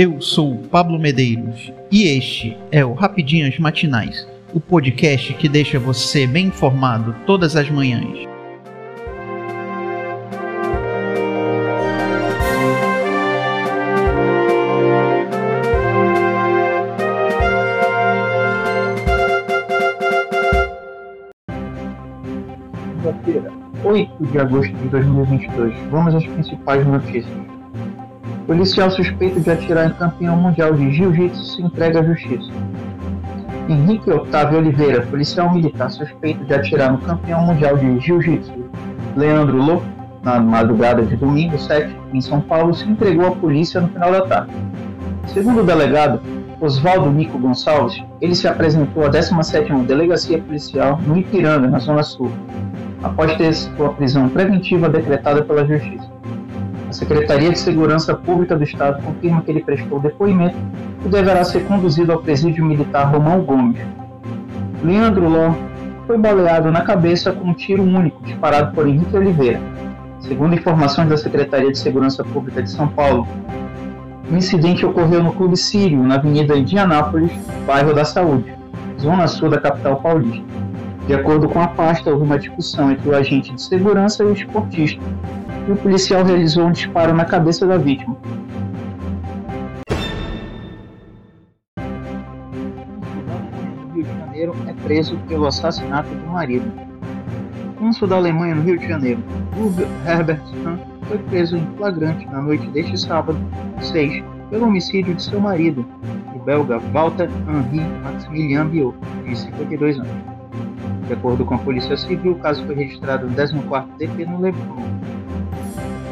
Eu sou Pablo Medeiros e este é o Rapidinhas Matinais, o podcast que deixa você bem informado todas as manhãs. Segunda-feira, 8 de agosto de 2022. Vamos às principais notícias. Policial suspeito de atirar em campeão mundial de jiu-jitsu se entrega à justiça. Henrique Otávio Oliveira, policial militar suspeito de atirar no campeão mundial de jiu-jitsu Leandro Lô, na madrugada de domingo 7, em São Paulo, se entregou à polícia no final da tarde. Segundo o delegado, Oswaldo Nico Gonçalves, ele se apresentou à 17ª Delegacia Policial no Ipiranga, na Zona Sul, após ter sua prisão preventiva decretada pela Justiça. A Secretaria de Segurança Pública do Estado confirma que ele prestou depoimento e deverá ser conduzido ao presídio militar Romão Gomes. Leandro Ló foi baleado na cabeça com um tiro único disparado por Henrique Oliveira. Segundo informações da Secretaria de Segurança Pública de São Paulo, o incidente ocorreu no Clube Sírio, na Avenida Indianápolis, bairro da Saúde, zona sul da capital paulista. De acordo com a pasta, houve uma discussão entre o agente de segurança e o esportista, o policial realizou um disparo na cabeça da vítima. Rio de Janeiro é preso pelo assassinato do marido. Cônsul da Alemanha no Rio de Janeiro, Uwe Herbert Hahn, foi preso em flagrante na noite deste sábado, 6, pelo homicídio de seu marido, o belga Walter Henri Maximilian Biot, de 52 anos. De acordo com a Polícia Civil, o caso foi registrado no 14º DP no Leblon.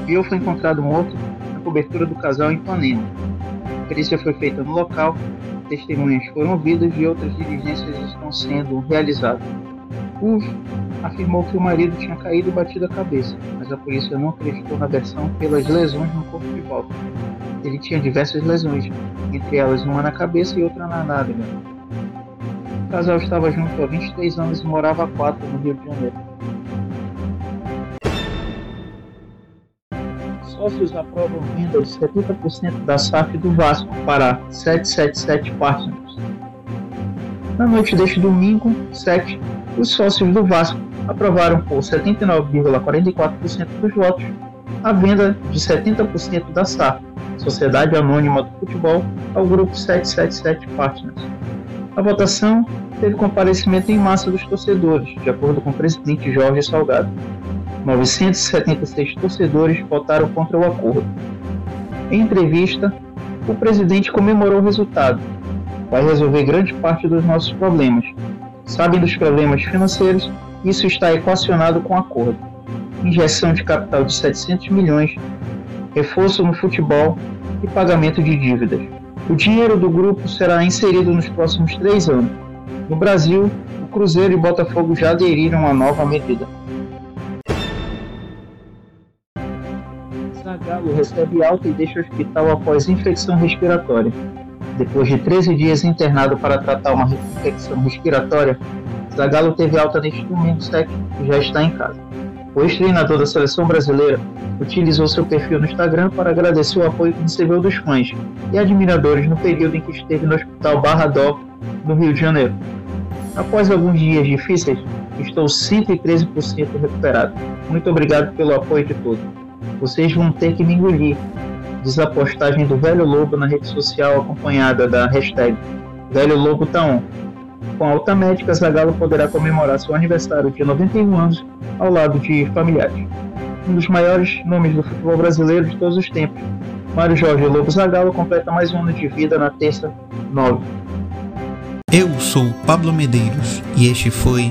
Biot foi encontrado morto na cobertura do casal em Panema. A perícia foi feita no local, testemunhas foram ouvidas e outras diligências estão sendo realizadas. Uve afirmou que o marido tinha caído e batido a cabeça, mas a polícia não acreditou na versão pelas lesões no corpo de volta. Ele tinha diversas lesões, entre elas uma na cabeça e outra na nádega. O casal estava junto há 23 anos e morava há 4 no Rio de Janeiro. Sócios aprovam venda de 70% da SAF do Vasco para 777 Partners. Na noite deste domingo, 7, os sócios do Vasco aprovaram por 79,44% dos votos a venda de 70% da SAF, Sociedade Anônima do Futebol, ao grupo 777 Partners. A votação teve comparecimento em massa dos torcedores, de acordo com o presidente Jorge Salgado. 976 torcedores votaram contra o acordo. Em entrevista, o presidente comemorou o resultado. Vai resolver grande parte dos nossos problemas. Sabem dos problemas financeiros, isso está equacionado com o acordo. Injeção de capital de 700 milhões, reforço no futebol e pagamento de dívidas. O dinheiro do grupo será inserido nos próximos três anos. No Brasil, o Cruzeiro e Botafogo já aderiram à nova medida. Zagallo recebe alta e deixa o hospital após infecção respiratória. Depois de 13 dias internado para tratar uma infecção respiratória, Zagallo teve alta neste domingo 7 e já está em casa. O ex-treinador da seleção brasileira utilizou seu perfil no Instagram para agradecer o apoio que recebeu dos fãs e admiradores no período em que esteve no Hospital Barra Dó, no Rio de Janeiro. Após alguns dias difíceis, estou 113% recuperado. Muito obrigado pelo apoio de todos. Vocês vão ter que me engolir. Diz a postagem do Velho Lobo na rede social acompanhada da hashtag Velho Lobo tá on. Com a alta médica, Zagallo poderá comemorar seu aniversário de 91 anos ao lado de familiares. Um dos maiores nomes do futebol brasileiro de todos os tempos, Mário Jorge Lobo Zagallo completa mais um ano de vida na terça 9. Eu sou Pablo Medeiros e este foi